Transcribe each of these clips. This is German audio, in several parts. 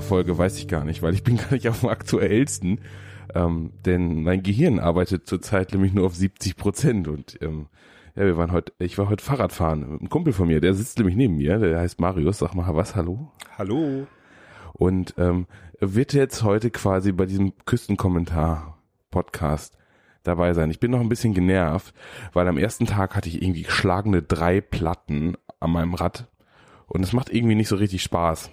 Folge, weiß ich gar nicht, weil ich bin gar nicht auf dem aktuellsten. Ähm, denn mein Gehirn arbeitet zurzeit nämlich nur auf 70 Prozent und ähm, ja, wir waren heute, ich war heute Fahrradfahren mit einem Kumpel von mir, der sitzt nämlich neben mir, der heißt Marius, sag mal was, hallo. Hallo. Und ähm, wird jetzt heute quasi bei diesem Küstenkommentar Podcast dabei sein. Ich bin noch ein bisschen genervt, weil am ersten Tag hatte ich irgendwie schlagende drei Platten an meinem Rad und es macht irgendwie nicht so richtig Spaß.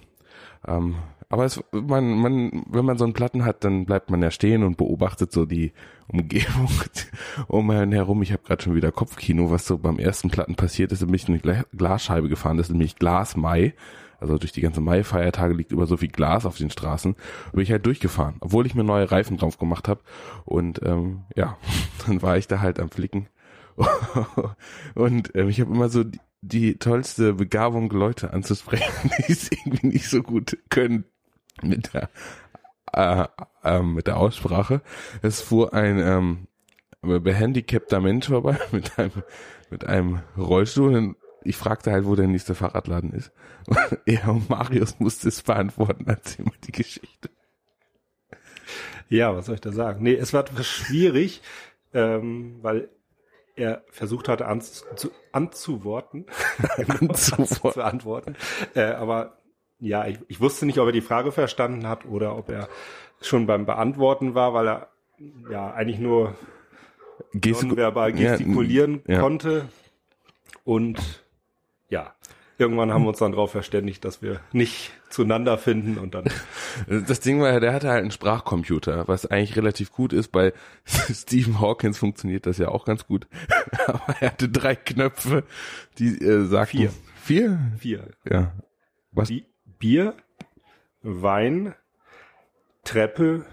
Ähm, aber es, man, man, wenn man so einen Platten hat, dann bleibt man ja stehen und beobachtet so die Umgebung um einen herum. Ich habe gerade schon wieder Kopfkino, was so beim ersten Platten passiert ist. Da bin ich eine Glasscheibe gefahren, das ist nämlich Glasmai. Also durch die ganze Mai-Feiertage liegt über so viel Glas auf den Straßen. Bin ich halt durchgefahren, obwohl ich mir neue Reifen drauf gemacht habe. Und ähm, ja, dann war ich da halt am Flicken. und ähm, ich habe immer so die, die tollste Begabung, Leute anzusprechen, die es irgendwie nicht so gut können mit der äh, äh, mit der Aussprache. Es fuhr ein ähm, behandicapter Mensch vorbei mit einem mit einem Rollstuhl. Und ich fragte halt, wo der nächste Fahrradladen ist. Und er und Marius musste es beantworten. Erzähl mal die Geschichte. Ja, was soll ich da sagen? Nee, es war schwierig, ähm, weil er versucht hatte anzu, anzuworten, anzuworten. zu antworten. Äh, aber ja, ich, ich wusste nicht, ob er die Frage verstanden hat oder ob er schon beim Beantworten war, weil er ja eigentlich nur Gestik verbal gestikulieren ja, ja. konnte. Und ja, irgendwann haben wir uns dann darauf verständigt, dass wir nicht zueinander finden und dann. Das Ding war, der hatte halt einen Sprachcomputer, was eigentlich relativ gut ist. Bei Stephen Hawkins funktioniert das ja auch ganz gut. Aber er hatte drei Knöpfe, die äh, sagten. Vier. Vier? Vier. Ja. Was? Bier, Wein, Treppe,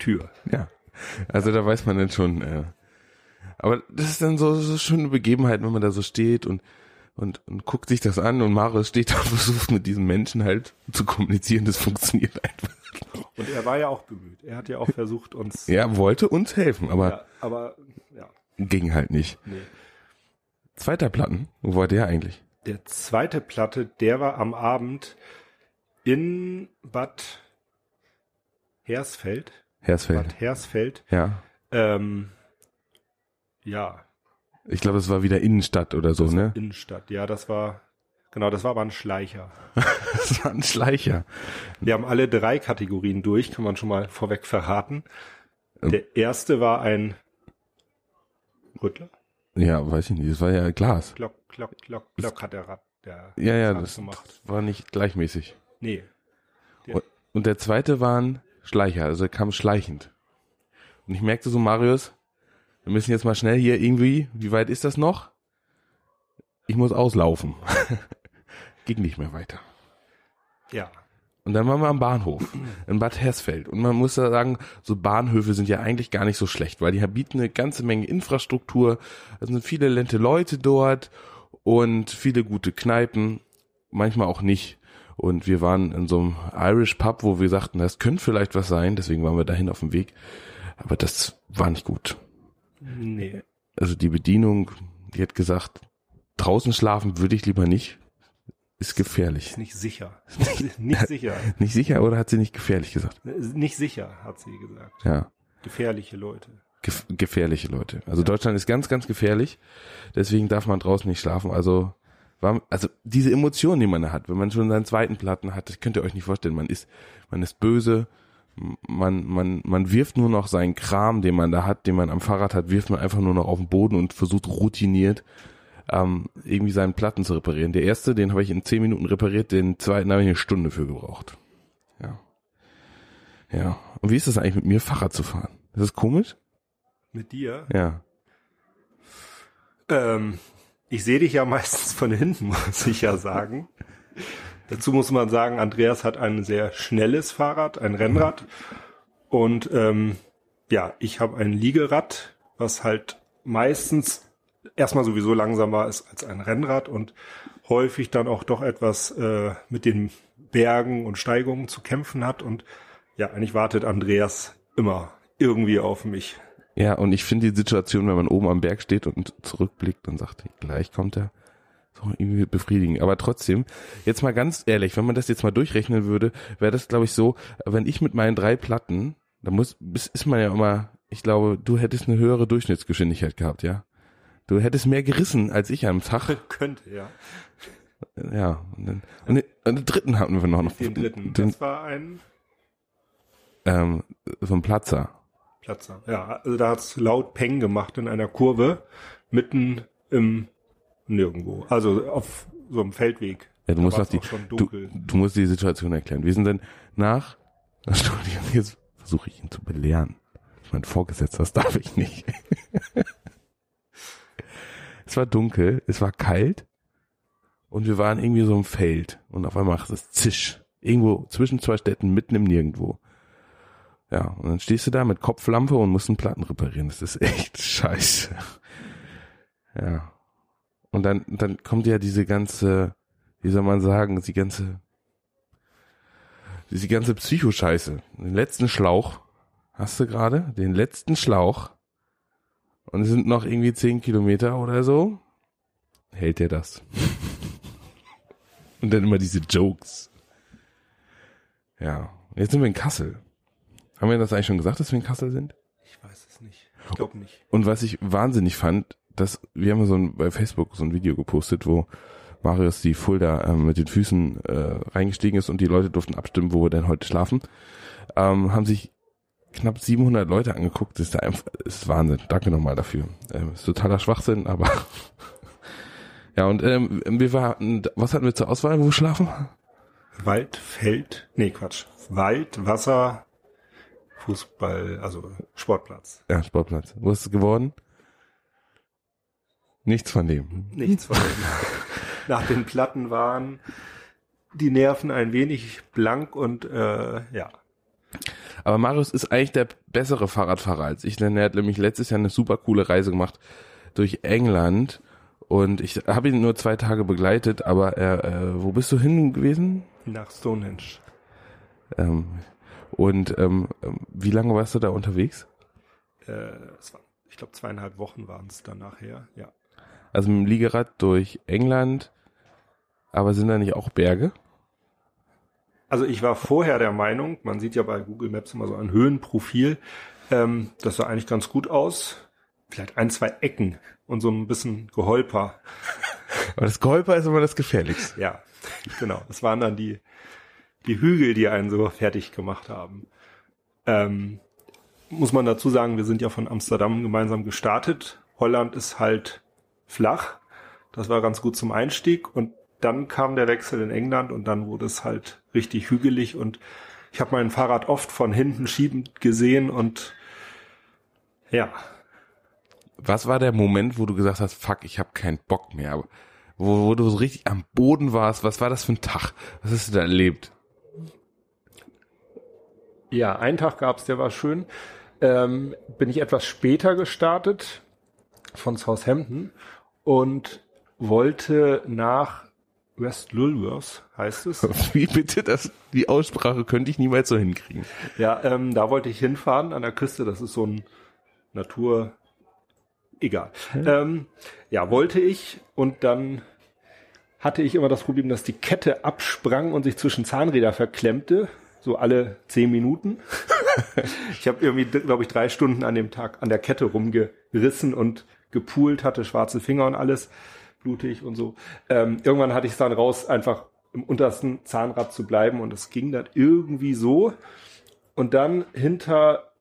Tür. Ja. Also da weiß man dann schon, äh, aber das ist dann so, so schöne Begebenheit, wenn man da so steht und und, und guckt sich das an und Marius steht da und versucht mit diesen Menschen halt zu kommunizieren. Das funktioniert einfach. Und er war ja auch bemüht. Er hat ja auch versucht, uns. Er wollte uns helfen, aber. Ja, aber, ja. Ging halt nicht. Nee. Zweiter Platten, wo war der eigentlich? Der zweite Platte, der war am Abend in Bad Hersfeld. Hersfeld. Bad Hersfeld. Ja. Ähm, ja, ich glaube, es war wieder Innenstadt oder so, ne? Innenstadt, ja, das war, genau, das war aber ein Schleicher. das war ein Schleicher. Wir haben alle drei Kategorien durch, kann man schon mal vorweg verraten. Ähm. Der erste war ein Rüttler. Ja, weiß ich nicht, das war ja Glas. Klock, klock, klock, klock hat der Rad, der Ja, ja, das gemacht. war nicht gleichmäßig. Nee. Und, und der zweite war ein Schleicher, also er kam schleichend. Und ich merkte so, Marius, wir müssen jetzt mal schnell hier irgendwie, wie weit ist das noch? Ich muss auslaufen. Ging nicht mehr weiter. Ja. Und dann waren wir am Bahnhof in Bad Hersfeld. Und man muss da sagen, so Bahnhöfe sind ja eigentlich gar nicht so schlecht, weil die bieten eine ganze Menge Infrastruktur. Es sind viele lente Leute dort und viele gute Kneipen, manchmal auch nicht. Und wir waren in so einem Irish Pub, wo wir sagten, das könnte vielleicht was sein, deswegen waren wir dahin auf dem Weg. Aber das war nicht gut. Nee. Also die Bedienung, die hat gesagt, draußen schlafen würde ich lieber nicht. Ist gefährlich. Ist nicht sicher. nicht sicher. Nicht sicher oder hat sie nicht gefährlich gesagt? Nicht sicher, hat sie gesagt. Ja. Gefährliche Leute. Gef gefährliche Leute. Also ja. Deutschland ist ganz, ganz gefährlich. Deswegen darf man draußen nicht schlafen. Also, war, also diese Emotionen, die man da hat, wenn man schon seinen zweiten Platten hat, das könnt ihr euch nicht vorstellen. Man ist, man ist böse, man, man, man wirft nur noch seinen Kram, den man da hat, den man am Fahrrad hat, wirft man einfach nur noch auf den Boden und versucht routiniert ähm, irgendwie seinen Platten zu reparieren. Der erste, den habe ich in zehn Minuten repariert, den zweiten habe ich eine Stunde für gebraucht. Ja. Ja. Und wie ist das eigentlich mit mir, Fahrrad zu fahren? Ist das komisch? Mit dir? Ja. Ähm, ich sehe dich ja meistens von hinten, muss ich ja sagen. Dazu muss man sagen, Andreas hat ein sehr schnelles Fahrrad, ein Rennrad. Und ähm, ja, ich habe ein Liegerad, was halt meistens erstmal sowieso langsamer ist als ein Rennrad und häufig dann auch doch etwas äh, mit den Bergen und Steigungen zu kämpfen hat. Und ja, eigentlich wartet Andreas immer irgendwie auf mich. Ja, und ich finde die Situation, wenn man oben am Berg steht und zurückblickt und sagt, gleich kommt er, So irgendwie befriedigend. Aber trotzdem, jetzt mal ganz ehrlich, wenn man das jetzt mal durchrechnen würde, wäre das, glaube ich, so, wenn ich mit meinen drei Platten, da muss, ist man ja immer, ich glaube, du hättest eine höhere Durchschnittsgeschwindigkeit gehabt, ja? Du hättest mehr gerissen als ich am Tag. Könnte, ja. Ja. Und, dann, und, den, und den dritten hatten wir noch. noch den dritten. Den, das war ein ähm, so ein Platzer. Platzer, ja. Also da hat's laut Peng gemacht in einer Kurve mitten im Nirgendwo. Also auf so einem Feldweg. Ja, du musst noch die, du, du musst die Situation erklären. Wir sind denn nach, jetzt versuche ich ihn zu belehren. Mein Vorgesetzter, das darf ich nicht. Es war dunkel, es war kalt und wir waren irgendwie so im Feld und auf einmal macht es Zisch. Irgendwo zwischen zwei Städten, mitten im Nirgendwo. Ja, und dann stehst du da mit Kopflampe und musst einen Platten reparieren. Das ist echt scheiße. Ja. Und dann, dann kommt ja diese ganze, wie soll man sagen, die ganze, diese ganze Psychoscheiße. Den letzten Schlauch hast du gerade, den letzten Schlauch und es sind noch irgendwie zehn Kilometer oder so, hält er das. und dann immer diese Jokes. Ja, jetzt sind wir in Kassel. Haben wir das eigentlich schon gesagt, dass wir in Kassel sind? Ich weiß es nicht. Ich glaube nicht. Und was ich wahnsinnig fand, dass wir haben so ein, bei Facebook so ein Video gepostet, wo Marius die Fulda ähm, mit den Füßen äh, reingestiegen ist und die Leute durften abstimmen, wo wir denn heute schlafen. Ähm, haben sich knapp 700 Leute angeguckt. Das ist, da einfach, ist Wahnsinn. Danke nochmal dafür. Ähm, ist totaler Schwachsinn, aber ja und ähm, wir waren, was hatten wir zur Auswahl, wo wir schlafen? Wald, Feld, nee Quatsch, Wald, Wasser, Fußball, also Sportplatz. Ja, Sportplatz. Wo ist es geworden? Nichts von dem. Nichts von dem. Nach den Platten waren die Nerven ein wenig blank und äh, ja. Aber Marius ist eigentlich der bessere Fahrradfahrer als ich, denn er hat nämlich letztes Jahr eine super coole Reise gemacht durch England und ich habe ihn nur zwei Tage begleitet, aber er, äh, wo bist du hin gewesen? Nach Stonehenge. Ähm, und ähm, wie lange warst du da unterwegs? Äh, war, ich glaube zweieinhalb Wochen waren es dann nachher, ja. Also mit dem Liegerad durch England, aber sind da nicht auch Berge? Also ich war vorher der Meinung, man sieht ja bei Google Maps immer so ein Höhenprofil, ähm, das sah eigentlich ganz gut aus. Vielleicht ein, zwei Ecken und so ein bisschen Geholper. Aber das Geholper ist immer das Gefährlichste. Ja, genau. Das waren dann die, die Hügel, die einen so fertig gemacht haben. Ähm, muss man dazu sagen, wir sind ja von Amsterdam gemeinsam gestartet. Holland ist halt flach. Das war ganz gut zum Einstieg und dann kam der Wechsel in England und dann wurde es halt richtig hügelig und ich habe mein Fahrrad oft von hinten schiebend gesehen und ja. Was war der Moment, wo du gesagt hast, fuck, ich habe keinen Bock mehr? Wo, wo du so richtig am Boden warst, was war das für ein Tag? Was hast du da erlebt? Ja, einen Tag gab's, der war schön. Ähm, bin ich etwas später gestartet von Southampton und wollte nach West Lulworth heißt es. Wie bitte? Das, die Aussprache könnte ich niemals so hinkriegen. Ja, ähm, da wollte ich hinfahren an der Küste. Das ist so ein Natur, egal. Ähm, ja, wollte ich und dann hatte ich immer das Problem, dass die Kette absprang und sich zwischen Zahnräder verklemmte, so alle zehn Minuten. ich habe irgendwie, glaube ich, drei Stunden an dem Tag an der Kette rumgerissen und gepoolt, hatte schwarze Finger und alles blutig und so. Ähm, irgendwann hatte ich es dann raus, einfach im untersten Zahnrad zu bleiben und es ging dann irgendwie so. Und dann hinter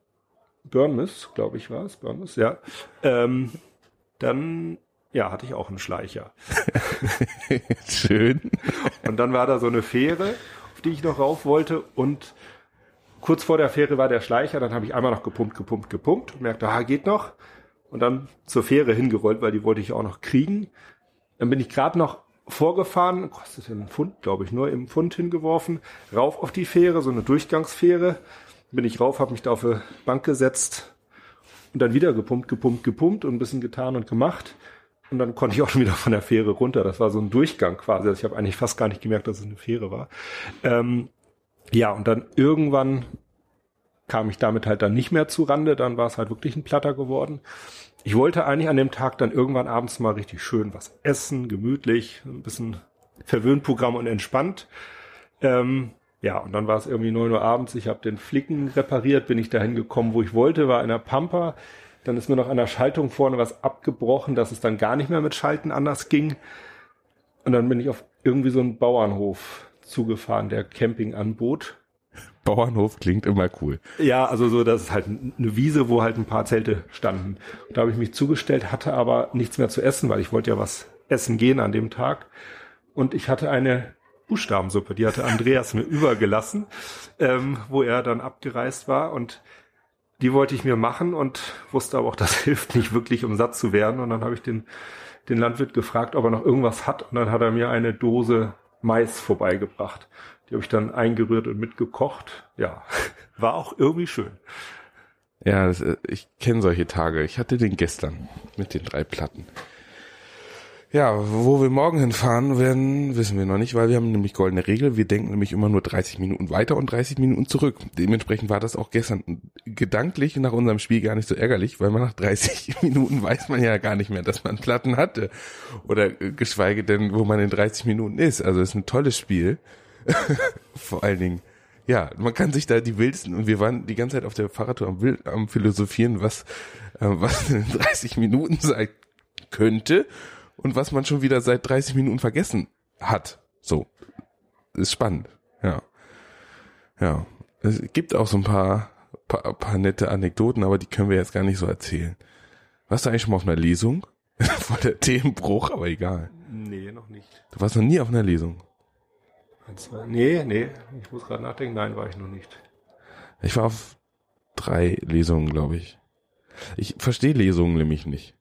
Burnmouth, glaube ich, war es, Burnmouth, ja. Ähm, dann, ja, hatte ich auch einen Schleicher. Schön. Und dann war da so eine Fähre, auf die ich noch rauf wollte und kurz vor der Fähre war der Schleicher, dann habe ich einmal noch gepumpt, gepumpt, gepumpt und merkte, ah, geht noch. Und dann zur Fähre hingerollt, weil die wollte ich auch noch kriegen. Dann bin ich gerade noch vorgefahren, kostet einen Pfund, glaube ich, nur im Pfund hingeworfen, rauf auf die Fähre, so eine Durchgangsfähre. Bin ich rauf, habe mich da auf eine Bank gesetzt und dann wieder gepumpt, gepumpt, gepumpt und ein bisschen getan und gemacht. Und dann konnte ich auch schon wieder von der Fähre runter. Das war so ein Durchgang quasi. Also ich habe eigentlich fast gar nicht gemerkt, dass es eine Fähre war. Ähm, ja, und dann irgendwann kam ich damit halt dann nicht mehr zu Rande, dann war es halt wirklich ein Platter geworden. Ich wollte eigentlich an dem Tag dann irgendwann abends mal richtig schön was essen, gemütlich, ein bisschen Verwöhnprogramm und entspannt. Ähm, ja, und dann war es irgendwie neun Uhr abends. Ich habe den Flicken repariert, bin ich dahin gekommen, wo ich wollte, war in der Pampa. Dann ist mir noch an der Schaltung vorne was abgebrochen, dass es dann gar nicht mehr mit Schalten anders ging. Und dann bin ich auf irgendwie so einen Bauernhof zugefahren, der Camping anbot. Bauernhof klingt immer cool. Ja, also so, das ist halt eine Wiese, wo halt ein paar Zelte standen. Und da habe ich mich zugestellt, hatte aber nichts mehr zu essen, weil ich wollte ja was essen gehen an dem Tag. Und ich hatte eine Buchstabensuppe, die hatte Andreas mir übergelassen, ähm, wo er dann abgereist war und die wollte ich mir machen und wusste aber auch, das hilft nicht wirklich, um satt zu werden. Und dann habe ich den, den Landwirt gefragt, ob er noch irgendwas hat. Und dann hat er mir eine Dose Mais vorbeigebracht. Die habe ich dann eingerührt und mitgekocht. Ja, war auch irgendwie schön. Ja, das, äh, ich kenne solche Tage. Ich hatte den gestern mit den drei Platten. Ja, wo wir morgen hinfahren werden, wissen wir noch nicht, weil wir haben nämlich goldene Regel. Wir denken nämlich immer nur 30 Minuten weiter und 30 Minuten zurück. Dementsprechend war das auch gestern gedanklich nach unserem Spiel gar nicht so ärgerlich, weil man nach 30 Minuten weiß man ja gar nicht mehr, dass man Platten hatte. Oder äh, geschweige denn, wo man in 30 Minuten ist. Also es ist ein tolles Spiel. Vor allen Dingen. Ja, man kann sich da die wildesten und wir waren die ganze Zeit auf der Fahrradtour am, am philosophieren, was, äh, was in 30 Minuten sein könnte und was man schon wieder seit 30 Minuten vergessen hat. So. Ist spannend. Ja. Ja. Es gibt auch so ein paar, paar, paar nette Anekdoten, aber die können wir jetzt gar nicht so erzählen. Warst du eigentlich schon mal auf einer Lesung? Vor der Themenbruch, aber egal. Nee, noch nicht. Du warst noch nie auf einer Lesung. Nee, nee, ich muss gerade nachdenken. Nein, war ich noch nicht. Ich war auf drei Lesungen, glaube ich. Ich verstehe Lesungen nämlich nicht.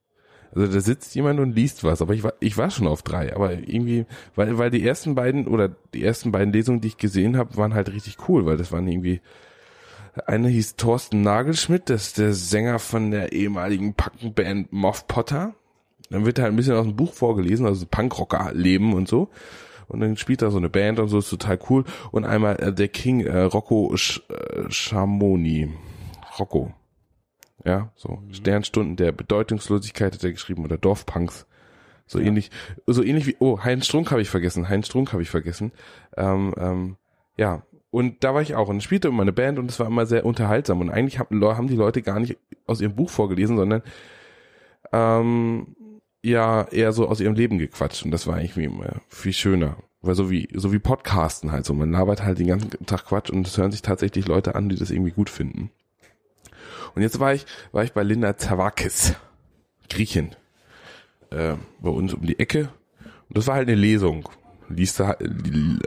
Also da sitzt jemand und liest was, aber ich war, ich war schon auf drei, aber irgendwie, weil, weil die ersten beiden oder die ersten beiden Lesungen, die ich gesehen habe, waren halt richtig cool, weil das waren irgendwie, eine hieß Thorsten Nagelschmidt, das ist der Sänger von der ehemaligen Packenband Moff Potter. Dann wird halt ein bisschen aus dem Buch vorgelesen, also Punkrocker leben und so. Und dann spielt da so eine Band und so, ist total cool. Und einmal äh, der King äh, Rocco Sch äh, Schamoni. Rocco. Ja, so mhm. Sternstunden der Bedeutungslosigkeit hat er geschrieben oder Dorfpunks. So ja. ähnlich, so ähnlich wie, oh, Heinz Strunk habe ich vergessen, Heinz Strunk habe ich vergessen. Ähm, ähm, ja, und da war ich auch und spielte immer eine Band und es war immer sehr unterhaltsam und eigentlich haben, haben die Leute gar nicht aus ihrem Buch vorgelesen, sondern ähm, ja eher so aus ihrem Leben gequatscht und das war eigentlich immer viel schöner. Weil so wie, so wie Podcasten halt so. Man labert halt den ganzen Tag Quatsch und es hören sich tatsächlich Leute an, die das irgendwie gut finden. Und jetzt war ich, war ich bei Linda Zavakis, Griechin, äh, bei uns um die Ecke. Und das war halt eine Lesung. Liest da,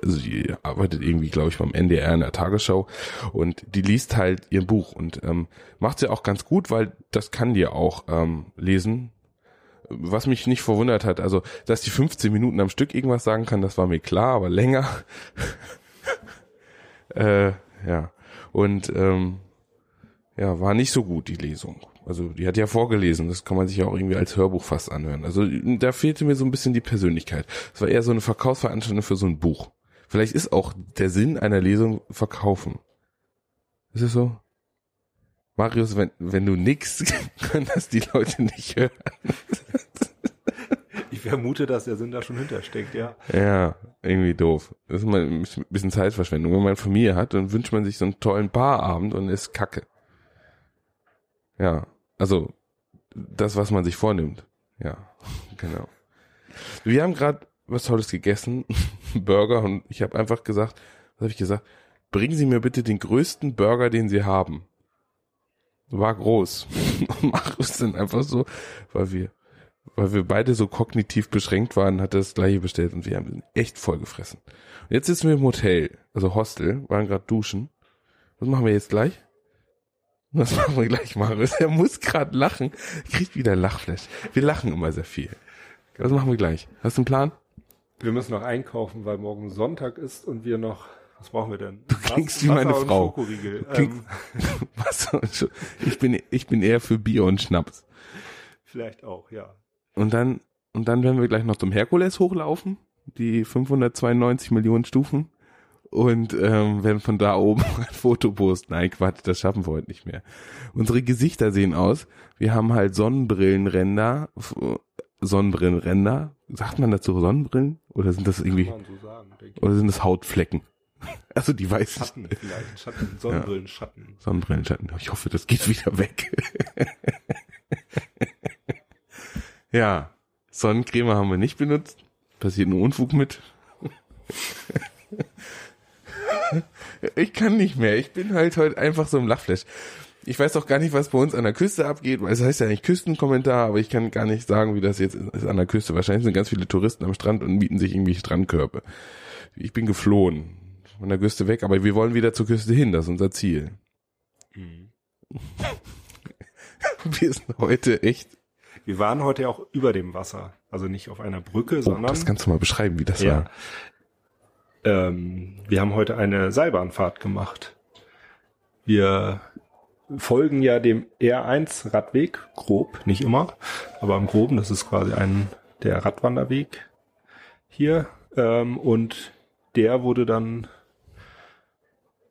also die arbeitet irgendwie, glaube ich, beim NDR in der Tagesschau und die liest halt ihr Buch und ähm, macht sie auch ganz gut, weil das kann die auch ähm, lesen. Was mich nicht verwundert hat, also dass die 15 Minuten am Stück irgendwas sagen kann, das war mir klar, aber länger. äh, ja. Und ähm, ja, war nicht so gut, die Lesung. Also die hat ja vorgelesen, das kann man sich ja auch irgendwie als Hörbuch fast anhören. Also da fehlte mir so ein bisschen die Persönlichkeit. Es war eher so eine Verkaufsveranstaltung für so ein Buch. Vielleicht ist auch der Sinn einer Lesung verkaufen. Ist es so? Marius, wenn, wenn du nix, können das die Leute nicht hören. Ich vermute, dass der Sinn da schon hintersteckt, ja. Ja, irgendwie doof. Das ist mal ein bisschen Zeitverschwendung. Wenn man Familie hat, dann wünscht man sich so einen tollen Barabend und ist kacke. Ja, also das, was man sich vornimmt. Ja, genau. Wir haben gerade was Tolles gegessen, Burger, und ich habe einfach gesagt, was habe ich gesagt? Bringen Sie mir bitte den größten Burger, den Sie haben. War groß. Mach es dann einfach so, weil wir, weil wir beide so kognitiv beschränkt waren, hat er das gleiche bestellt und wir haben echt voll gefressen. Und jetzt sitzen wir im Hotel, also Hostel, waren gerade duschen. Was machen wir jetzt gleich? Das machen wir gleich, Marius. Er muss gerade lachen. Kriegt wieder Lachflash. Wir lachen immer sehr viel. Was machen wir gleich? Hast du einen Plan? Wir müssen noch einkaufen, weil morgen Sonntag ist und wir noch. Was brauchen wir denn? Du klingst wie meine Frau. Ähm. Wasser und ich bin ich bin eher für Bier und Schnaps. Vielleicht auch, ja. Und dann und dann werden wir gleich noch zum Herkules hochlaufen, die 592 Millionen Stufen und ähm, werden von da oben ein Foto posten. Nein, Quatsch, das schaffen wir heute nicht mehr. Unsere Gesichter sehen aus. Wir haben halt Sonnenbrillenränder, Sonnenbrillenränder. Sagt man dazu Sonnenbrillen? Oder sind das irgendwie, so sagen, oder sind das Hautflecken? Also die weißen. Schatten vielleicht, Schatten, Sonnenbrillenschatten. Ja. Sonnenbrillenschatten. Ich hoffe, das geht wieder weg. ja, Sonnencreme haben wir nicht benutzt. Passiert nur Unfug mit. Ich kann nicht mehr. Ich bin halt heute einfach so im Lachflash. Ich weiß auch gar nicht, was bei uns an der Küste abgeht, weil es heißt ja eigentlich Küstenkommentar, aber ich kann gar nicht sagen, wie das jetzt ist an der Küste. Wahrscheinlich sind ganz viele Touristen am Strand und mieten sich irgendwie Strandkörbe. Ich bin geflohen von der Küste weg, aber wir wollen wieder zur Küste hin, das ist unser Ziel. Mhm. wir sind heute echt. Wir waren heute auch über dem Wasser, also nicht auf einer Brücke, oh, sondern. Das kannst du mal beschreiben, wie das ja, war. Ähm, wir haben heute eine Seilbahnfahrt gemacht. Wir folgen ja dem R1 Radweg, grob, nicht immer, aber im Groben, das ist quasi ein der Radwanderweg hier. Ähm, und der wurde dann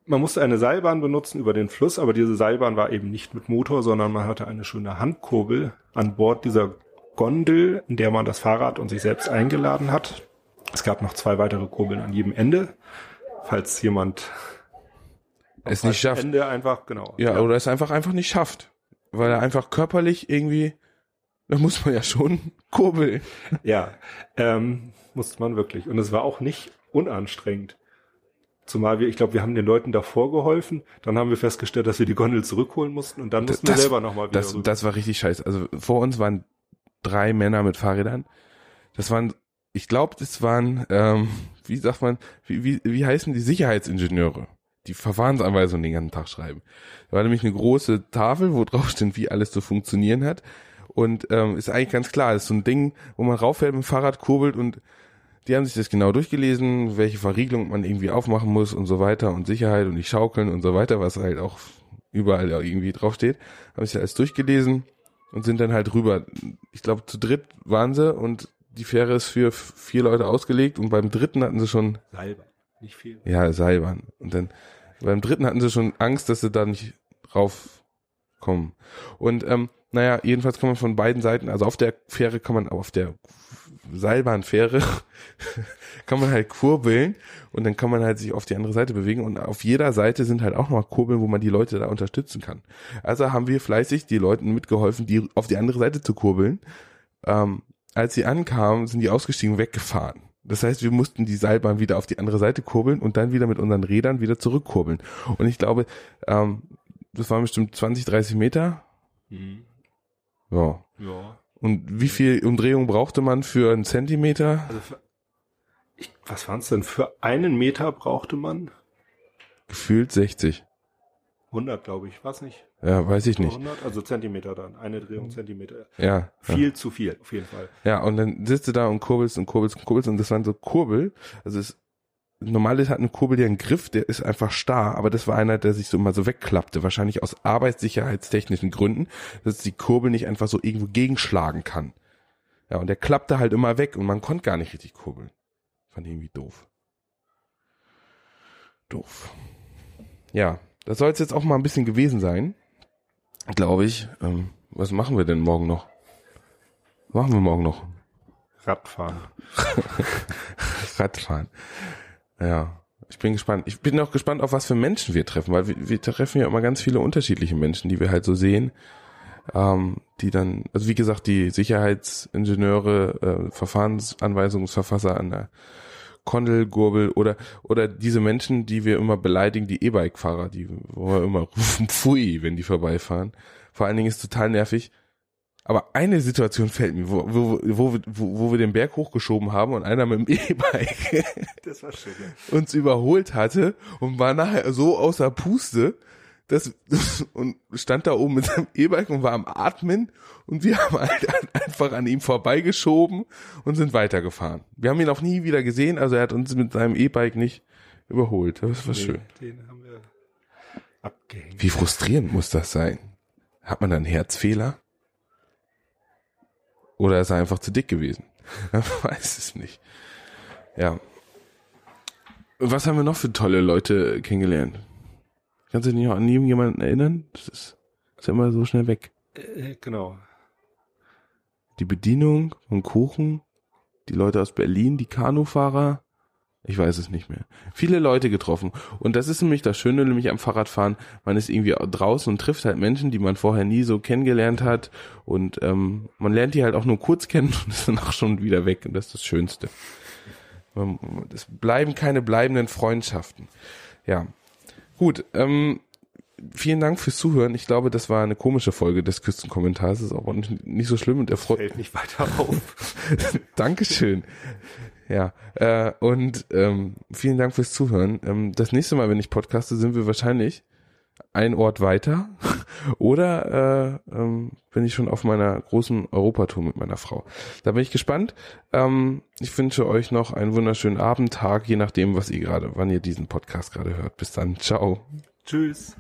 man musste eine Seilbahn benutzen über den Fluss, aber diese Seilbahn war eben nicht mit Motor, sondern man hatte eine schöne Handkurbel an Bord dieser Gondel, in der man das Fahrrad und sich selbst eingeladen hat. Es gab noch zwei weitere Kurbeln an jedem Ende, falls jemand es nicht schafft. Ende einfach, genau. Ja, ja, oder es einfach einfach nicht schafft. Weil er einfach körperlich irgendwie, da muss man ja schon kurbeln. Ja, ähm, musste man wirklich. Und es war auch nicht unanstrengend. Zumal wir, ich glaube, wir haben den Leuten davor geholfen, dann haben wir festgestellt, dass wir die Gondel zurückholen mussten und dann mussten das, wir selber nochmal wieder das, rüber. Das war richtig scheiße. Also vor uns waren drei Männer mit Fahrrädern. Das waren, ich glaube, das waren, ähm, wie sagt man, wie, wie, wie heißen die Sicherheitsingenieure? Die Verfahrensanweisungen den ganzen Tag schreiben. Da war nämlich eine große Tafel, wo drauf steht, wie alles zu funktionieren hat. Und ähm, ist eigentlich ganz klar, das ist so ein Ding, wo man rauffährt mit dem Fahrrad, kurbelt und die haben sich das genau durchgelesen, welche Verriegelung man irgendwie aufmachen muss und so weiter und Sicherheit und die Schaukeln und so weiter, was halt auch überall irgendwie draufsteht. Haben sich alles durchgelesen und sind dann halt rüber. Ich glaube, zu dritt waren sie und die Fähre ist für vier Leute ausgelegt und beim dritten hatten sie schon Seilbahn, nicht viel. Ja, Seilbahn. Und dann beim dritten hatten sie schon Angst, dass sie da nicht raufkommen. Und ähm, naja, jedenfalls kann man von beiden Seiten, also auf der Fähre kann man, auf der Seilbahnfähre kann man halt kurbeln und dann kann man halt sich auf die andere Seite bewegen und auf jeder Seite sind halt auch noch Kurbeln, wo man die Leute da unterstützen kann. Also haben wir fleißig die Leuten mitgeholfen, die auf die andere Seite zu kurbeln. Ähm, als sie ankamen, sind die ausgestiegen weggefahren. Das heißt, wir mussten die Seilbahn wieder auf die andere Seite kurbeln und dann wieder mit unseren Rädern wieder zurückkurbeln. Und ich glaube, ähm, das waren bestimmt 20, 30 Meter. Mhm. Ja. Ja. Und wie viel Umdrehung brauchte man für einen Zentimeter? Also für, ich, was waren es denn? Für einen Meter brauchte man? Gefühlt 60. 100, glaube ich. Was nicht? Ja, weiß ich nicht. 100, also Zentimeter dann. Eine Drehung Zentimeter. Ja. Viel ja. zu viel, auf jeden Fall. Ja, und dann sitzt du da und kurbelst und kurbelst und kurbelst und das waren so Kurbel. Also es normal hat eine Kurbel ja einen Griff, der ist einfach starr, aber das war einer, der sich so mal so wegklappte, wahrscheinlich aus arbeitssicherheitstechnischen Gründen, dass die Kurbel nicht einfach so irgendwo gegenschlagen kann. Ja, und der klappte halt immer weg und man konnte gar nicht richtig kurbeln. Fand ich irgendwie doof. Doof. Ja, das soll es jetzt auch mal ein bisschen gewesen sein, glaube ich. Ähm, was machen wir denn morgen noch? Machen wir morgen noch? Radfahren. Radfahren. Ja, ich bin gespannt. Ich bin auch gespannt, auf was für Menschen wir treffen, weil wir, wir treffen ja immer ganz viele unterschiedliche Menschen, die wir halt so sehen, ähm, die dann, also wie gesagt, die Sicherheitsingenieure, äh, Verfahrensanweisungsverfasser an der Kondelgurbel oder oder diese Menschen, die wir immer beleidigen, die E-Bike-Fahrer, die wo wir immer rufen, pfui, wenn die vorbeifahren. Vor allen Dingen ist total nervig, aber eine Situation fällt mir, wo, wo, wo, wo, wo wir den Berg hochgeschoben haben und einer mit dem E-Bike uns überholt hatte und war nachher so außer Puste, dass, und stand da oben mit seinem E-Bike und war am Atmen und wir haben halt einfach an ihm vorbeigeschoben und sind weitergefahren. Wir haben ihn auch nie wieder gesehen, also er hat uns mit seinem E-Bike nicht überholt. Das war nee, schön. Den haben wir abgehängt. Wie frustrierend muss das sein? Hat man da einen Herzfehler? Oder ist er einfach zu dick gewesen? Man weiß es nicht. Ja. Was haben wir noch für tolle Leute kennengelernt? Kannst du dich noch an irgendjemanden erinnern? Das ist, ist ja immer so schnell weg. Äh, genau. Die Bedienung vom Kuchen, die Leute aus Berlin, die Kanufahrer. Ich weiß es nicht mehr. Viele Leute getroffen. Und das ist nämlich das Schöne, nämlich am Fahrradfahren. Man ist irgendwie draußen und trifft halt Menschen, die man vorher nie so kennengelernt hat. Und ähm, man lernt die halt auch nur kurz kennen und ist dann auch schon wieder weg. Und das ist das Schönste. Es bleiben keine bleibenden Freundschaften. Ja. Gut, ähm, vielen Dank fürs Zuhören. Ich glaube, das war eine komische Folge des Küstenkommentars. Das ist auch nicht, nicht so schlimm und er freut. Fällt nicht weiter auf. Dankeschön. Ja, äh, und ähm, vielen Dank fürs Zuhören. Ähm, das nächste Mal, wenn ich podcaste, sind wir wahrscheinlich ein Ort weiter oder äh, ähm, bin ich schon auf meiner großen Europatour mit meiner Frau. Da bin ich gespannt. Ähm, ich wünsche euch noch einen wunderschönen Abend, Tag, je nachdem, was ihr gerade, wann ihr diesen Podcast gerade hört. Bis dann, ciao. Tschüss.